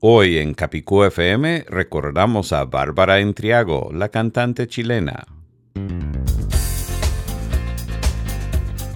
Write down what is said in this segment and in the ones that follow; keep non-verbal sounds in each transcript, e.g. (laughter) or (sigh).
Hoy en Capicú FM recordamos a Bárbara Entriago, la cantante chilena.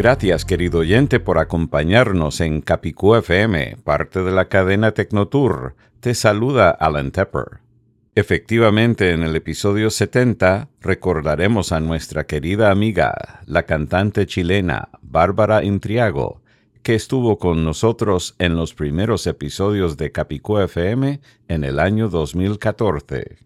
Gracias, querido oyente, por acompañarnos en Capicú FM, parte de la cadena Tecnotour. Te saluda Alan Tepper. Efectivamente, en el episodio 70 recordaremos a nuestra querida amiga, la cantante chilena Bárbara Intriago, que estuvo con nosotros en los primeros episodios de Capicú FM en el año 2014.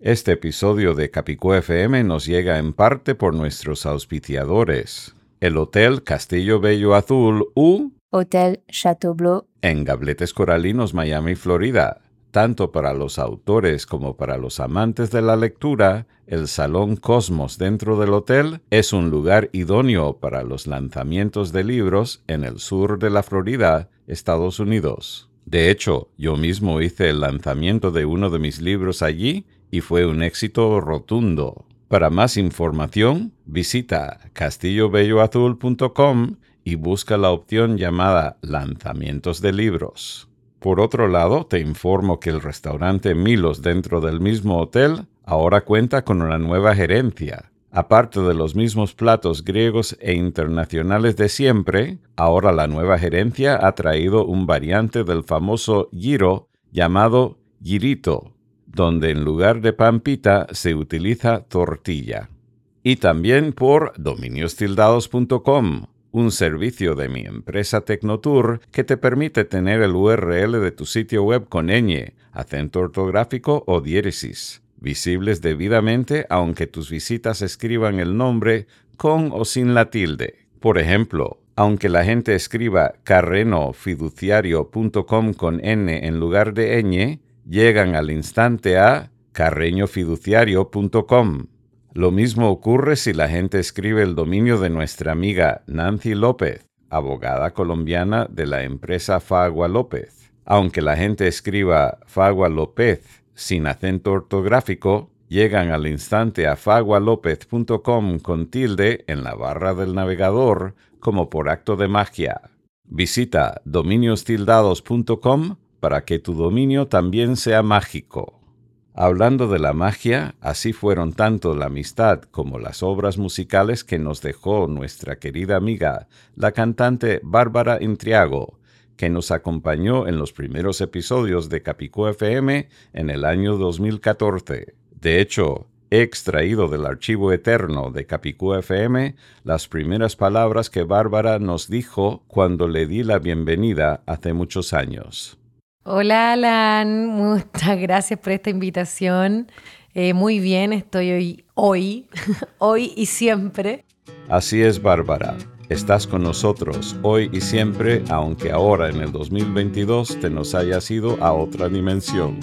Este episodio de Capicú FM nos llega en parte por nuestros auspiciadores, el Hotel Castillo Bello Azul U Hotel Chateaubleu, en Gabletes Coralinos, Miami, Florida. Tanto para los autores como para los amantes de la lectura, el Salón Cosmos dentro del hotel es un lugar idóneo para los lanzamientos de libros en el sur de la Florida, Estados Unidos. De hecho, yo mismo hice el lanzamiento de uno de mis libros allí y fue un éxito rotundo. Para más información, visita castillobelloazul.com y busca la opción llamada Lanzamientos de libros. Por otro lado, te informo que el restaurante Milos dentro del mismo hotel ahora cuenta con una nueva gerencia. Aparte de los mismos platos griegos e internacionales de siempre, ahora la nueva gerencia ha traído un variante del famoso giro llamado girito, donde en lugar de pampita se utiliza tortilla. Y también por dominiostildados.com, un servicio de mi empresa Tecnotour que te permite tener el URL de tu sitio web con ñ, acento ortográfico o diéresis, visibles debidamente aunque tus visitas escriban el nombre con o sin la tilde. Por ejemplo, aunque la gente escriba carrenofiduciario.com con n en lugar de ñ, llegan al instante a carreñofiduciario.com. Lo mismo ocurre si la gente escribe el dominio de nuestra amiga Nancy López, abogada colombiana de la empresa Fagua López. Aunque la gente escriba Fagua López sin acento ortográfico, llegan al instante a fagualopez.com con tilde en la barra del navegador como por acto de magia. Visita dominiostildados.com para que tu dominio también sea mágico. Hablando de la magia, así fueron tanto la amistad como las obras musicales que nos dejó nuestra querida amiga, la cantante Bárbara Intriago, que nos acompañó en los primeros episodios de Capicú FM en el año 2014. De hecho, he extraído del archivo eterno de Capicú FM las primeras palabras que Bárbara nos dijo cuando le di la bienvenida hace muchos años. Hola Alan, muchas (laughs) gracias por esta invitación. Eh, muy bien, estoy hoy, hoy, (laughs) hoy y siempre. Así es, Bárbara. Estás con nosotros hoy y siempre, aunque ahora en el 2022 te nos hayas ido a otra dimensión.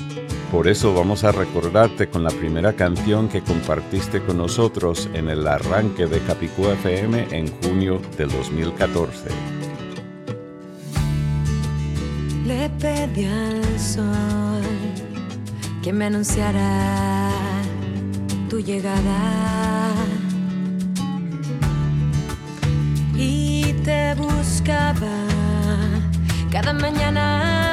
Por eso vamos a recordarte con la primera canción que compartiste con nosotros en el arranque de Capicú FM en junio del 2014. Sol que me anunciara tu llegada. Y te buscaba cada mañana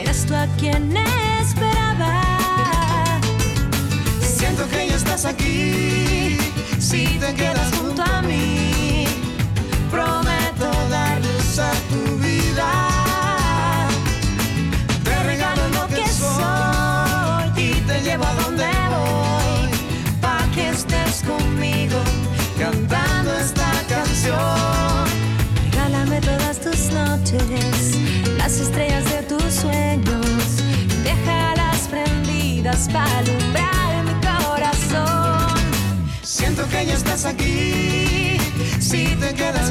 eras tú a quien esperaba. Siento que ya estás aquí, si te quedas junto a mí, prometo dar luz a tu vida. Te regalo lo que soy y te llevo a donde voy, pa' que estés conmigo cantando esta canción. Regálame todas tus noches, las estrellas de tus sueños, déjalas prendidas para alumbrar si te quedas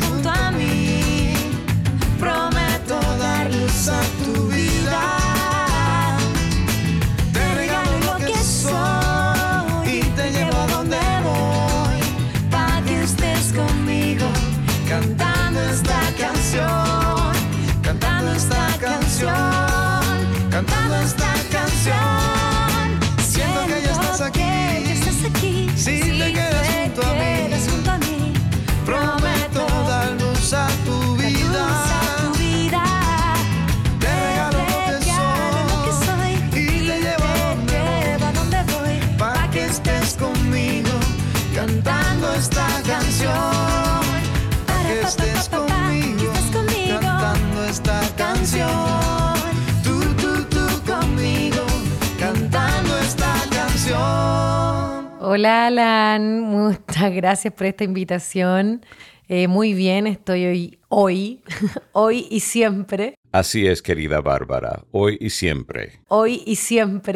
Hola Alan, muchas gracias por esta invitación. Eh, muy bien, estoy hoy, hoy, (laughs) hoy y siempre, Así es, querida Bárbara, hoy y siempre. hoy y siempre